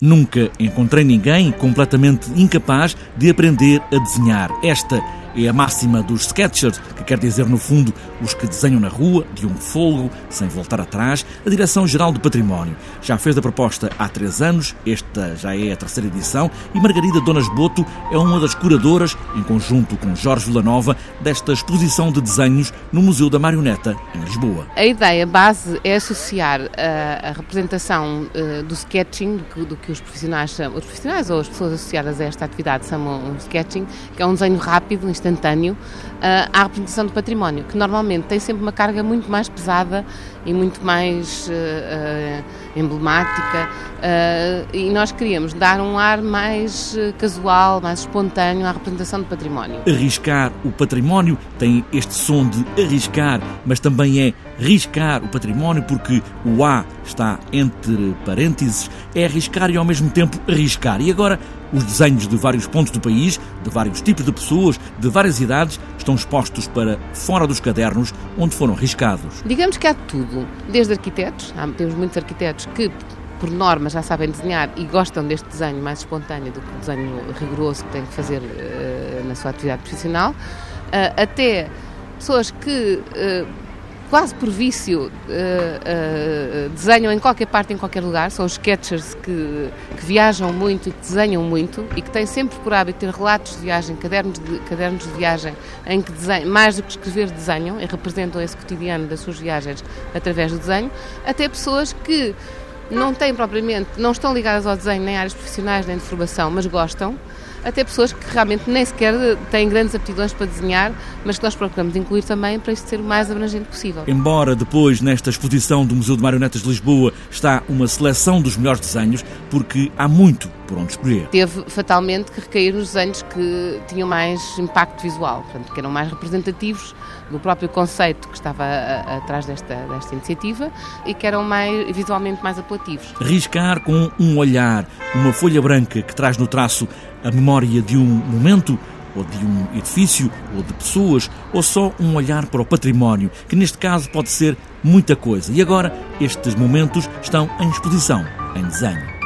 Nunca encontrei ninguém completamente incapaz de aprender a desenhar. Esta é a máxima dos sketchers, que quer dizer, no fundo, os que desenham na rua, de um folgo, sem voltar atrás, a Direção-Geral do Património. Já fez a proposta há três anos, esta já é a terceira edição, e Margarida Donas Boto é uma das curadoras, em conjunto com Jorge Villanova, desta exposição de desenhos no Museu da Marioneta, em Lisboa. A ideia base é associar a, a representação uh, do sketching, do que, do que, os profissionais os profissionais ou as pessoas associadas a esta atividade chamam um sketching, que é um desenho rápido, instantâneo uh, à representação do património, que normalmente tem sempre uma carga muito mais pesada e muito mais uh, uh, emblemática e nós queríamos dar um ar mais casual, mais espontâneo à representação do património. Arriscar o património tem este som de arriscar, mas também é riscar o património porque o A está entre parênteses, é arriscar e ao mesmo tempo arriscar. E agora os desenhos de vários pontos do país, de vários tipos de pessoas, de várias idades, estão expostos para fora dos cadernos onde foram riscados. Digamos que há tudo, desde arquitetos, há, temos muitos arquitetos que por norma já sabem desenhar e gostam deste desenho mais espontâneo do que o desenho rigoroso que têm que fazer uh, na sua atividade profissional, uh, até pessoas que uh, quase por vício, uh, uh, desenham em qualquer parte, em qualquer lugar. São os sketchers que, que, viajam muito e que desenham muito e que têm sempre por hábito ter relatos de viagem, cadernos de, cadernos de viagem, em que desenham, mais do que escrever, desenham e representam esse cotidiano das suas viagens através do desenho. Até pessoas que não têm propriamente, não estão ligadas ao desenho nem áreas profissionais nem de formação, mas gostam até pessoas que realmente nem sequer têm grandes aptidões para desenhar, mas que nós procuramos incluir também para isto ser o mais abrangente possível. Embora depois, nesta exposição do Museu de Marionetas de Lisboa, está uma seleção dos melhores desenhos, porque há muito por onde escolher. Teve fatalmente que recair nos desenhos que tinham mais impacto visual, portanto, que eram mais representativos do próprio conceito que estava atrás desta, desta iniciativa e que eram mais, visualmente mais apelativos. Riscar com um olhar, uma folha branca que traz no traço a memória de um momento ou de um edifício, ou de pessoas, ou só um olhar para o património, que neste caso pode ser muita coisa. E agora, estes momentos estão em exposição, em desenho.